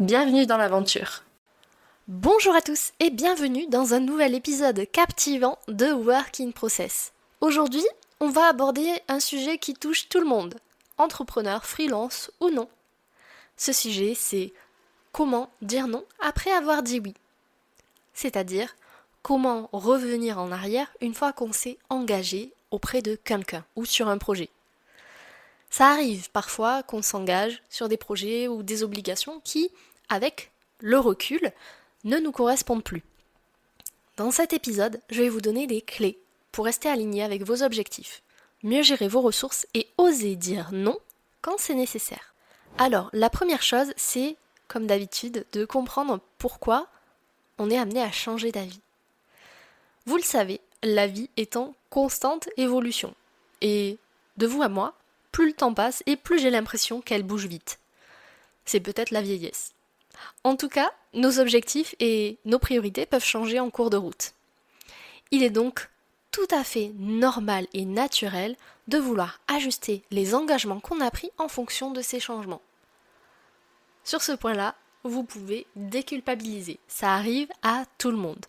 Bienvenue dans l'aventure. Bonjour à tous et bienvenue dans un nouvel épisode captivant de Work in Process. Aujourd'hui, on va aborder un sujet qui touche tout le monde, entrepreneur, freelance ou non. Ce sujet, c'est comment dire non après avoir dit oui. C'est-à-dire comment revenir en arrière une fois qu'on s'est engagé auprès de quelqu'un ou sur un projet. Ça arrive parfois qu'on s'engage sur des projets ou des obligations qui, avec le recul, ne nous correspondent plus. Dans cet épisode, je vais vous donner des clés pour rester aligné avec vos objectifs, mieux gérer vos ressources et oser dire non quand c'est nécessaire. Alors, la première chose, c'est, comme d'habitude, de comprendre pourquoi on est amené à changer d'avis. Vous le savez, la vie est en constante évolution. Et de vous à moi, plus le temps passe et plus j'ai l'impression qu'elle bouge vite. C'est peut-être la vieillesse. En tout cas, nos objectifs et nos priorités peuvent changer en cours de route. Il est donc tout à fait normal et naturel de vouloir ajuster les engagements qu'on a pris en fonction de ces changements. Sur ce point-là, vous pouvez déculpabiliser. Ça arrive à tout le monde.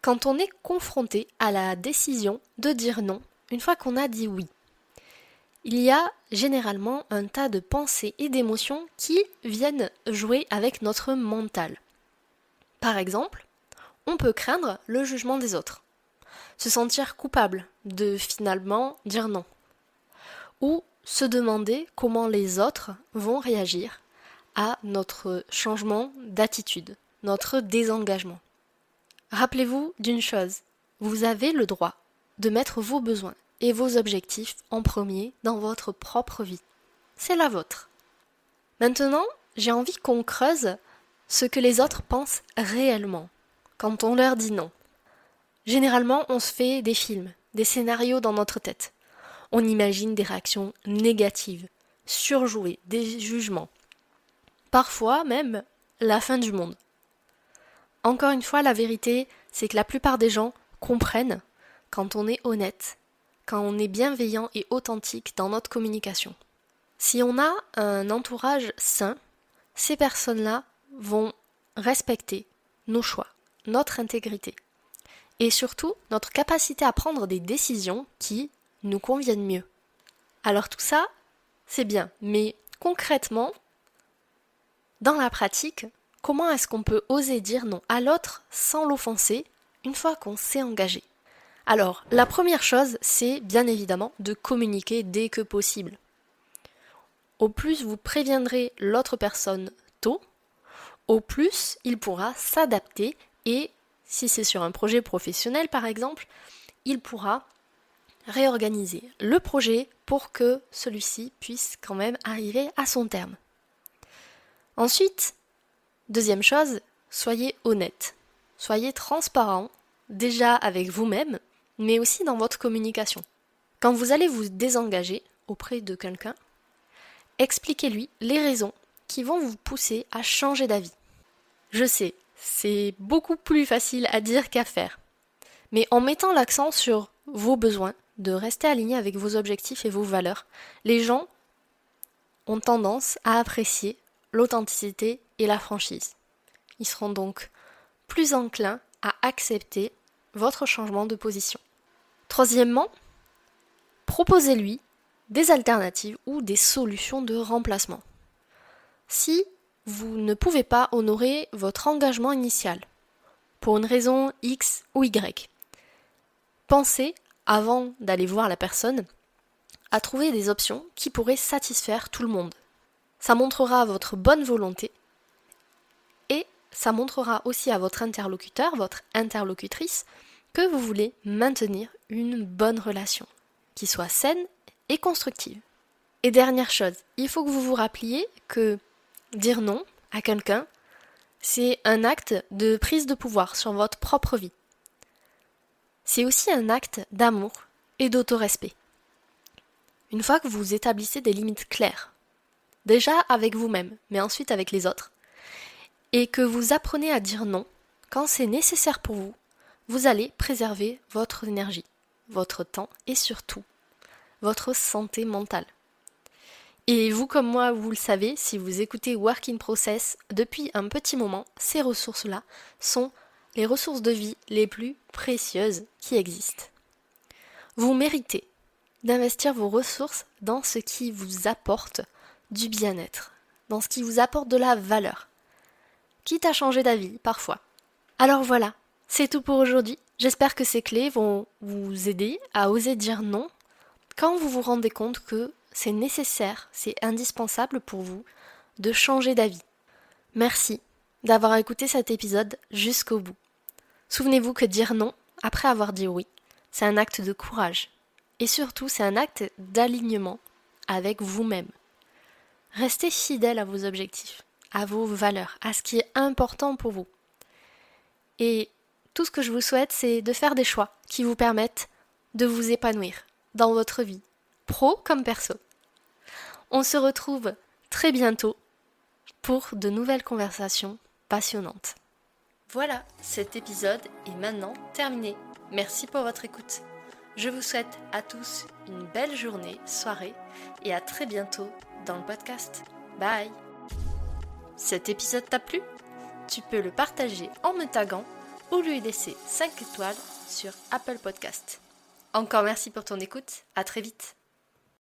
Quand on est confronté à la décision de dire non, une fois qu'on a dit oui, il y a généralement un tas de pensées et d'émotions qui viennent jouer avec notre mental. Par exemple, on peut craindre le jugement des autres, se sentir coupable de finalement dire non, ou se demander comment les autres vont réagir à notre changement d'attitude, notre désengagement. Rappelez-vous d'une chose, vous avez le droit de mettre vos besoins et vos objectifs en premier dans votre propre vie. C'est la vôtre. Maintenant, j'ai envie qu'on creuse ce que les autres pensent réellement quand on leur dit non. Généralement, on se fait des films, des scénarios dans notre tête. On imagine des réactions négatives, surjouées, des jugements. Parfois même la fin du monde. Encore une fois, la vérité, c'est que la plupart des gens comprennent quand on est honnête quand on est bienveillant et authentique dans notre communication. Si on a un entourage sain, ces personnes-là vont respecter nos choix, notre intégrité et surtout notre capacité à prendre des décisions qui nous conviennent mieux. Alors tout ça, c'est bien, mais concrètement, dans la pratique, comment est-ce qu'on peut oser dire non à l'autre sans l'offenser une fois qu'on s'est engagé? Alors, la première chose, c'est bien évidemment de communiquer dès que possible. Au plus vous préviendrez l'autre personne tôt, au plus il pourra s'adapter et, si c'est sur un projet professionnel par exemple, il pourra réorganiser le projet pour que celui-ci puisse quand même arriver à son terme. Ensuite, deuxième chose, soyez honnête. Soyez transparent déjà avec vous-même mais aussi dans votre communication. Quand vous allez vous désengager auprès de quelqu'un, expliquez-lui les raisons qui vont vous pousser à changer d'avis. Je sais, c'est beaucoup plus facile à dire qu'à faire. Mais en mettant l'accent sur vos besoins, de rester aligné avec vos objectifs et vos valeurs, les gens ont tendance à apprécier l'authenticité et la franchise. Ils seront donc plus enclins à accepter votre changement de position. Troisièmement, proposez-lui des alternatives ou des solutions de remplacement. Si vous ne pouvez pas honorer votre engagement initial, pour une raison X ou Y, pensez, avant d'aller voir la personne, à trouver des options qui pourraient satisfaire tout le monde. Ça montrera votre bonne volonté et ça montrera aussi à votre interlocuteur, votre interlocutrice, que vous voulez maintenir une bonne relation, qui soit saine et constructive. Et dernière chose, il faut que vous vous rappeliez que dire non, à quelqu'un, c'est un acte de prise de pouvoir sur votre propre vie. C'est aussi un acte d'amour et d'autorespect. Une fois que vous établissez des limites claires, déjà avec vous-même, mais ensuite avec les autres, et que vous apprenez à dire non quand c'est nécessaire pour vous, vous allez préserver votre énergie, votre temps et surtout votre santé mentale. Et vous comme moi, vous le savez, si vous écoutez Work in Process depuis un petit moment, ces ressources-là sont les ressources de vie les plus précieuses qui existent. Vous méritez d'investir vos ressources dans ce qui vous apporte du bien-être, dans ce qui vous apporte de la valeur, quitte à changer d'avis parfois. Alors voilà, c'est tout pour aujourd'hui. J'espère que ces clés vont vous aider à oser dire non quand vous vous rendez compte que c'est nécessaire, c'est indispensable pour vous de changer d'avis. Merci d'avoir écouté cet épisode jusqu'au bout. Souvenez-vous que dire non, après avoir dit oui, c'est un acte de courage. Et surtout, c'est un acte d'alignement avec vous-même. Restez fidèle à vos objectifs, à vos valeurs, à ce qui est important pour vous. Et tout ce que je vous souhaite, c'est de faire des choix qui vous permettent de vous épanouir dans votre vie, pro comme perso. On se retrouve très bientôt pour de nouvelles conversations passionnantes. Voilà, cet épisode est maintenant terminé. Merci pour votre écoute. Je vous souhaite à tous une belle journée, soirée et à très bientôt dans le podcast. Bye Cet épisode t'a plu? Tu peux le partager en me taguant ou lui laisser 5 étoiles sur Apple Podcast. Encore merci pour ton écoute, à très vite